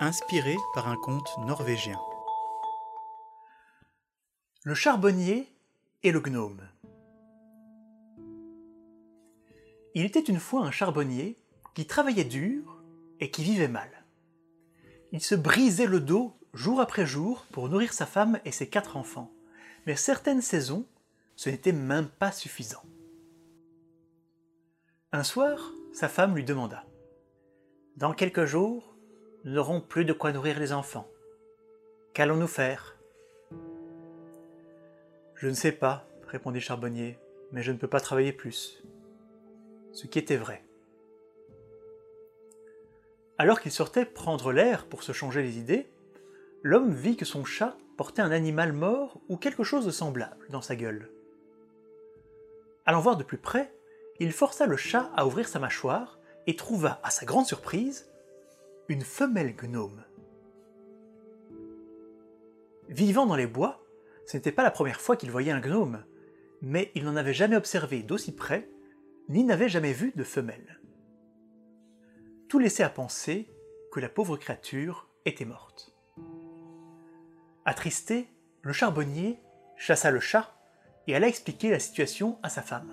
inspiré par un conte norvégien. Le charbonnier et le gnome. Il était une fois un charbonnier qui travaillait dur et qui vivait mal. Il se brisait le dos jour après jour pour nourrir sa femme et ses quatre enfants, mais certaines saisons, ce n'était même pas suffisant. Un soir, sa femme lui demanda Dans quelques jours, nous n'aurons plus de quoi nourrir les enfants. Qu'allons-nous faire? Je ne sais pas, répondit charbonnier, mais je ne peux pas travailler plus. Ce qui était vrai. Alors qu'il sortait prendre l'air pour se changer les idées, l'homme vit que son chat portait un animal mort ou quelque chose de semblable dans sa gueule. Allant voir de plus près, il força le chat à ouvrir sa mâchoire et trouva, à sa grande surprise, une femelle gnome. Vivant dans les bois, ce n'était pas la première fois qu'il voyait un gnome, mais il n'en avait jamais observé d'aussi près, ni n'avait jamais vu de femelle. Tout laissait à penser que la pauvre créature était morte. Attristé, le charbonnier chassa le chat et alla expliquer la situation à sa femme.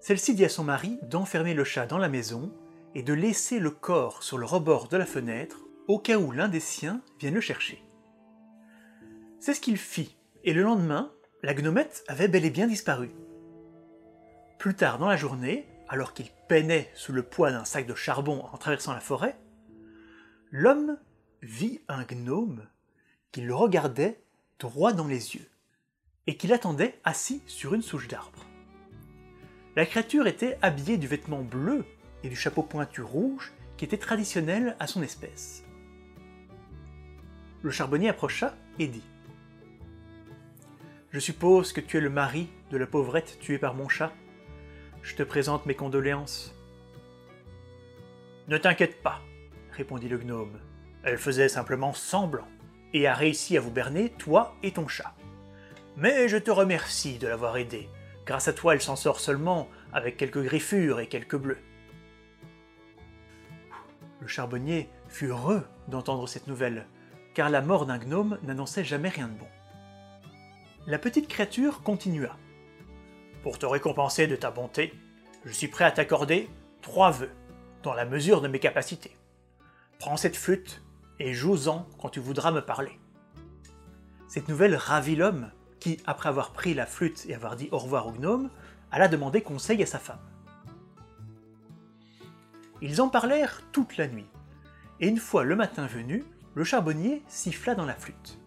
Celle-ci dit à son mari d'enfermer le chat dans la maison et de laisser le corps sur le rebord de la fenêtre au cas où l'un des siens vienne le chercher. C'est ce qu'il fit, et le lendemain, la gnomette avait bel et bien disparu. Plus tard dans la journée, alors qu'il peinait sous le poids d'un sac de charbon en traversant la forêt, l'homme vit un gnome qui le regardait droit dans les yeux et qui l'attendait assis sur une souche d'arbre. La créature était habillée du vêtement bleu et du chapeau pointu rouge qui était traditionnel à son espèce. Le charbonnier approcha et dit Je suppose que tu es le mari de la pauvrette tuée par mon chat. Je te présente mes condoléances. Ne t'inquiète pas, répondit le gnome. Elle faisait simplement semblant et a réussi à vous berner, toi et ton chat. Mais je te remercie de l'avoir aidée. Grâce à toi, elle s'en sort seulement avec quelques griffures et quelques bleus. Le charbonnier fut heureux d'entendre cette nouvelle, car la mort d'un gnome n'annonçait jamais rien de bon. La petite créature continua. Pour te récompenser de ta bonté, je suis prêt à t'accorder trois vœux, dans la mesure de mes capacités. Prends cette flûte et joue-en quand tu voudras me parler. Cette nouvelle ravit l'homme, qui, après avoir pris la flûte et avoir dit au revoir au gnome, alla demander conseil à sa femme. Ils en parlèrent toute la nuit, et une fois le matin venu, le charbonnier siffla dans la flûte.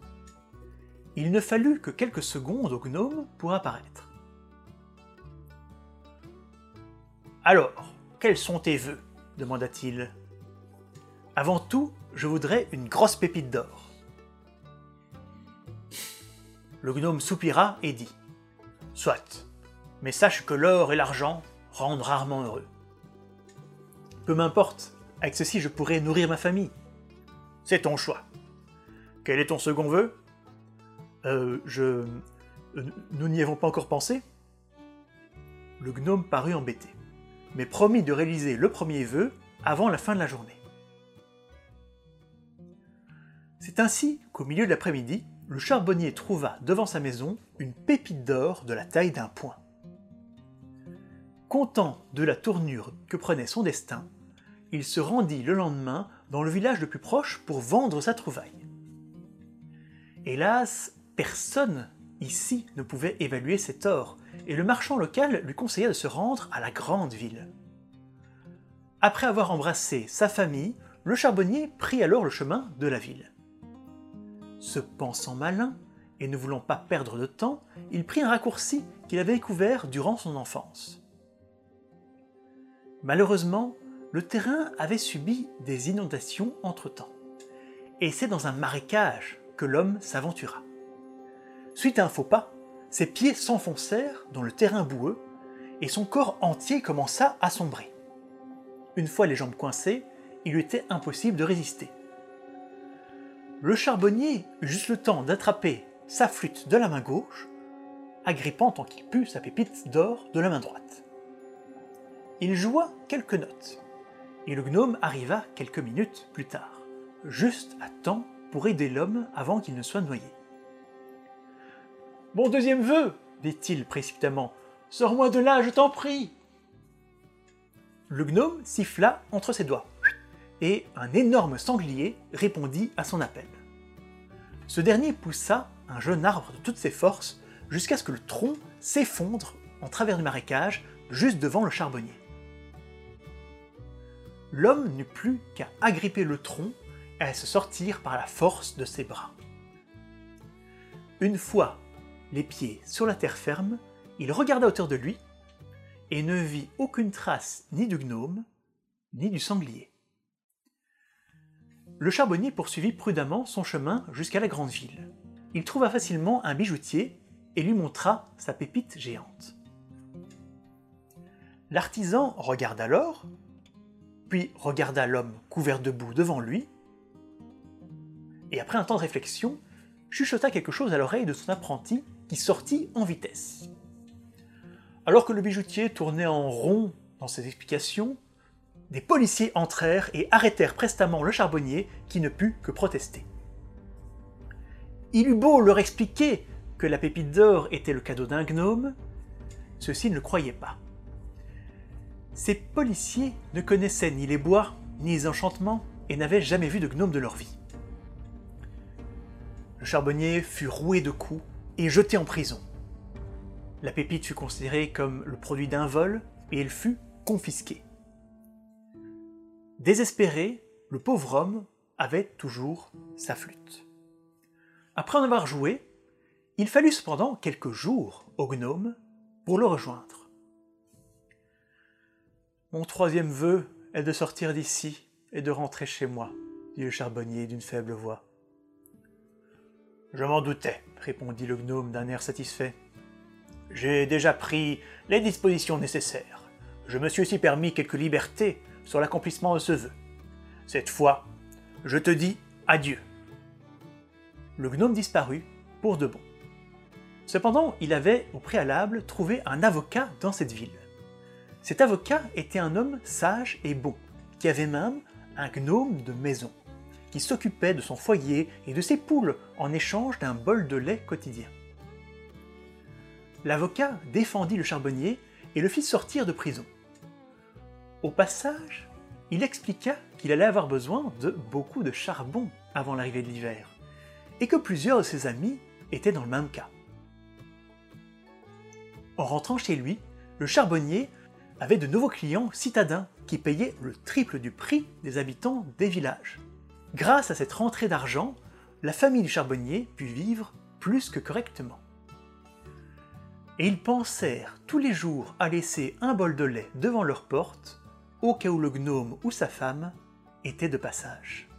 Il ne fallut que quelques secondes au gnome pour apparaître. Alors, quels sont tes vœux? demanda-t-il. Avant tout, je voudrais une grosse pépite d'or. Le gnome soupira et dit Soit, mais sache que l'or et l'argent rendent rarement heureux. Peu m'importe, avec ceci je pourrai nourrir ma famille. C'est ton choix. Quel est ton second vœu? Euh, je. Nous n'y avons pas encore pensé Le gnome parut embêté, mais promit de réaliser le premier vœu avant la fin de la journée. C'est ainsi qu'au milieu de l'après-midi, le charbonnier trouva devant sa maison une pépite d'or de la taille d'un poing. Content de la tournure que prenait son destin, il se rendit le lendemain dans le village le plus proche pour vendre sa trouvaille. Hélas, personne ici ne pouvait évaluer cet or, et le marchand local lui conseilla de se rendre à la grande ville. Après avoir embrassé sa famille, le charbonnier prit alors le chemin de la ville. Se pensant malin, et ne voulant pas perdre de temps, il prit un raccourci qu'il avait découvert durant son enfance. Malheureusement, le terrain avait subi des inondations entre-temps, et c'est dans un marécage que l'homme s'aventura. Suite à un faux pas, ses pieds s'enfoncèrent dans le terrain boueux, et son corps entier commença à sombrer. Une fois les jambes coincées, il lui était impossible de résister. Le charbonnier eut juste le temps d'attraper sa flûte de la main gauche, agrippant tant qu'il put sa pépite d'or de la main droite. Il joua quelques notes, et le gnome arriva quelques minutes plus tard, juste à temps pour aider l'homme avant qu'il ne soit noyé. Mon deuxième vœu, dit-il précipitamment, sors-moi de là, je t'en prie. Le gnome siffla entre ses doigts, et un énorme sanglier répondit à son appel. Ce dernier poussa un jeune arbre de toutes ses forces jusqu'à ce que le tronc s'effondre en travers du marécage juste devant le charbonnier. L'homme n'eut plus qu'à agripper le tronc et à se sortir par la force de ses bras. Une fois les pieds sur la terre ferme, il regarda autour de lui et ne vit aucune trace ni du gnome, ni du sanglier. Le charbonnier poursuivit prudemment son chemin jusqu'à la grande ville. Il trouva facilement un bijoutier et lui montra sa pépite géante. L'artisan regarda l'or, puis regarda l'homme couvert de boue devant lui, et après un temps de réflexion, chuchota quelque chose à l'oreille de son apprenti qui sortit en vitesse. Alors que le bijoutier tournait en rond dans ses explications, des policiers entrèrent et arrêtèrent prestement le charbonnier qui ne put que protester. Il eut beau leur expliquer que la pépite d'or était le cadeau d'un gnome, ceux-ci ne le croyaient pas. Ces policiers ne connaissaient ni les bois, ni les enchantements, et n'avaient jamais vu de gnome de leur vie. Le charbonnier fut roué de coups et jeté en prison. La pépite fut considérée comme le produit d'un vol et elle fut confisquée. Désespéré, le pauvre homme avait toujours sa flûte. Après en avoir joué, il fallut cependant quelques jours au gnome pour le rejoindre. Mon troisième vœu est de sortir d'ici et de rentrer chez moi, dit le charbonnier d'une faible voix. Je m'en doutais, répondit le gnome d'un air satisfait. J'ai déjà pris les dispositions nécessaires. Je me suis aussi permis quelques libertés sur l'accomplissement de ce vœu. Cette fois, je te dis adieu. Le gnome disparut pour de bon. Cependant, il avait au préalable trouvé un avocat dans cette ville. Cet avocat était un homme sage et bon, qui avait même un gnome de maison, qui s'occupait de son foyer et de ses poules en échange d'un bol de lait quotidien. L'avocat défendit le charbonnier et le fit sortir de prison. Au passage, il expliqua qu'il allait avoir besoin de beaucoup de charbon avant l'arrivée de l'hiver, et que plusieurs de ses amis étaient dans le même cas. En rentrant chez lui, le charbonnier avait de nouveaux clients citadins qui payaient le triple du prix des habitants des villages. Grâce à cette rentrée d'argent, la famille du charbonnier put vivre plus que correctement. Et ils pensèrent tous les jours à laisser un bol de lait devant leur porte, au cas où le gnome ou sa femme étaient de passage.